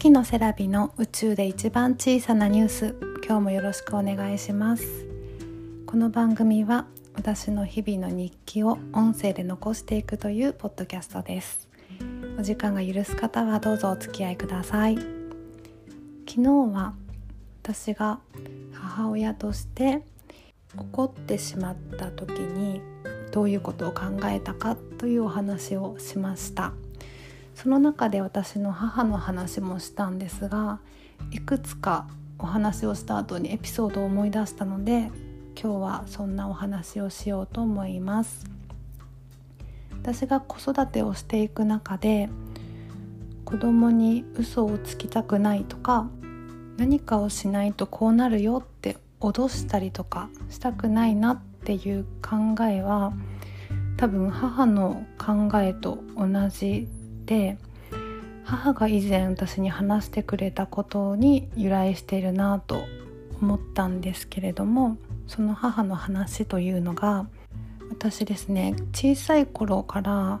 月のセラビの宇宙で一番小さなニュース。今日もよろしくお願いします。この番組は私の日々の日記を音声で残していくというポッドキャストです。お時間が許す方はどうぞお付き合いください。昨日は私が母親として怒ってしまった時にどういうことを考えたかというお話をしました。その中で私の母の話もしたんですがいくつかお話をした後にエピソードを思い出したので今日はそんなお話をしようと思います。私が子育てをしていく中で子供に嘘をつきたくないとか何かをしないとこうなるよって脅したりとかしたくないなっていう考えは多分母の考えと同じで母が以前私に話してくれたことに由来しているなと思ったんですけれどもその母の話というのが私ですね小さい頃から、ま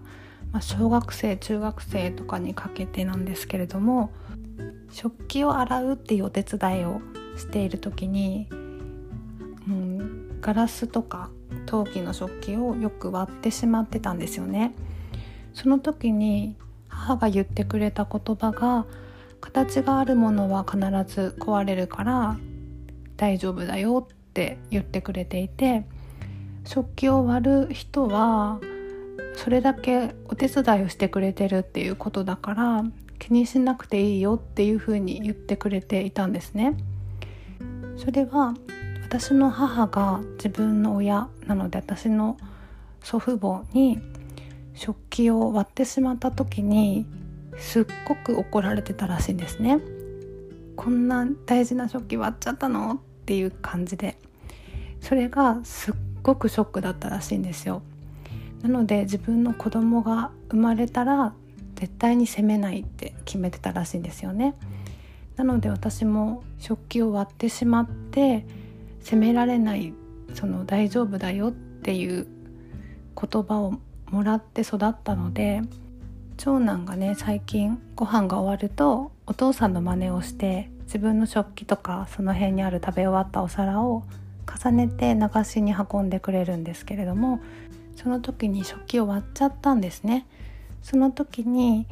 あ、小学生中学生とかにかけてなんですけれども食器を洗うっていうお手伝いをしている時に、うん、ガラスとか陶器の食器をよく割ってしまってたんですよね。その時に母が言ってくれた言葉が形があるものは必ず壊れるから大丈夫だよって言ってくれていて食器を割る人はそれだけお手伝いをしてくれてるっていうことだから気にしなくていいよっていうふうに言ってくれていたんですね。それは私の母が自分の親なので私の祖父母に食器を割ってしまった時にすっごく怒られてたらしいんですね。こんな大事な食器割っちゃったの？っていう感じでそれがすっごくショックだったらしいんですよ。なので自分の子供が生まれたら絶対に責めないって決めてたらしいんですよね。なので私も食器を割ってしまって責められないその大丈夫だよっていう言葉をもらって育ったので長男がね最近ご飯が終わるとお父さんの真似をして自分の食器とかその辺にある食べ終わったお皿を重ねて流しに運んでくれるんですけれどもその時に食器を割っちゃったんですね。その時に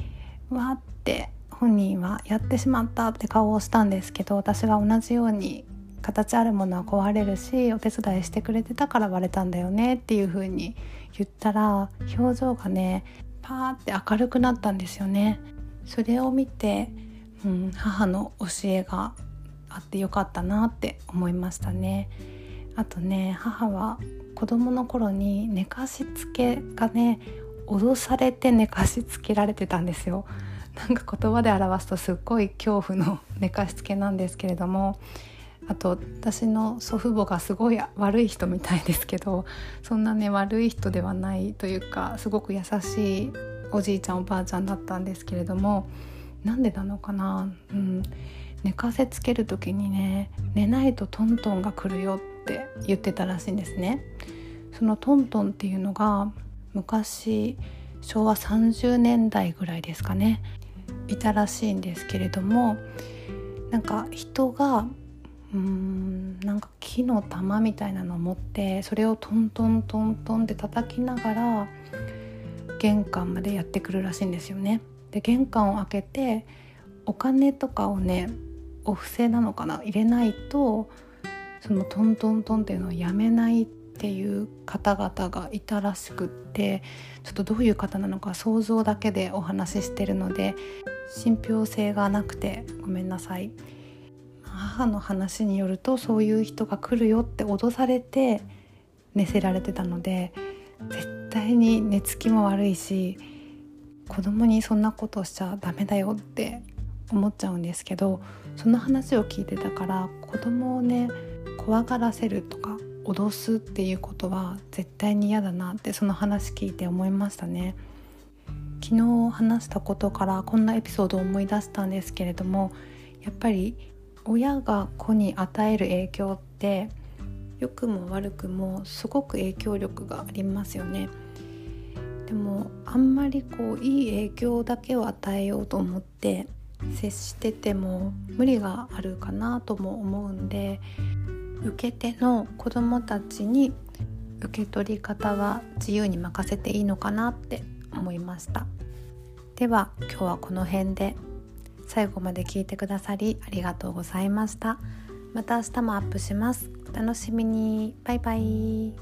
わって本人はやってしまったって顔をしたんですけど私が同じように形あるものは壊れるしお手伝いしてくれてたから割れたんだよねっていう風に言ったら表情がねパーって明るくなったんですよね。それを見て、うん、母の教えがあってよかったなって思いましたね。あとね母は子供の頃に寝かしつけがね脅されて寝かしつけられてたんですよ。なんか言葉で表すとすっごい恐怖の寝かしつけなんですけれどもあと私の祖父母がすごい悪い人みたいですけどそんなね悪い人ではないというかすごく優しいおじいちゃんおばあちゃんだったんですけれどもなんでなのかな、うん、寝かせつける時にね寝ないとトントンが来るよって言ってたらしいんですね。そのトントンっていうのが昔昭和30年代ぐらいですかね。いたらしいんですけれどもなんか人がうーんなんか木の玉みたいなのを持ってそれをトントントントンって叩きながら玄関までやってくるらしいんですよね。で玄関を開けてお金とかをねお布施なのかな入れないとそのトントントンっていうのをやめないっていう方々がいたらしくってちょっとどういう方なのか想像だけでお話ししてるので信憑性がなくてごめんなさい。母の話によるとそういう人が来るよって脅されて寝せられてたので絶対に寝つきも悪いし子供にそんなことしちゃダメだよって思っちゃうんですけどその話を聞いてたから子供をね怖がらせるとか脅すっていうことは絶対に嫌だなってその話聞いて思いましたね。昨日話したことからこんなエピソードを思い出したんですけれどもやっぱり親が子に与える影響って良くも悪くもすごく影響力がありますよね。でもあんまりこういい影響だけを与えようと思って接してても無理があるかなとも思うんで受け手の子どもたちに受け取り方は自由に任せていいのかなって思いました。では今日はこの辺で。最後まで聞いてくださりありがとうございました。また明日もアップします。お楽しみに。バイバイ。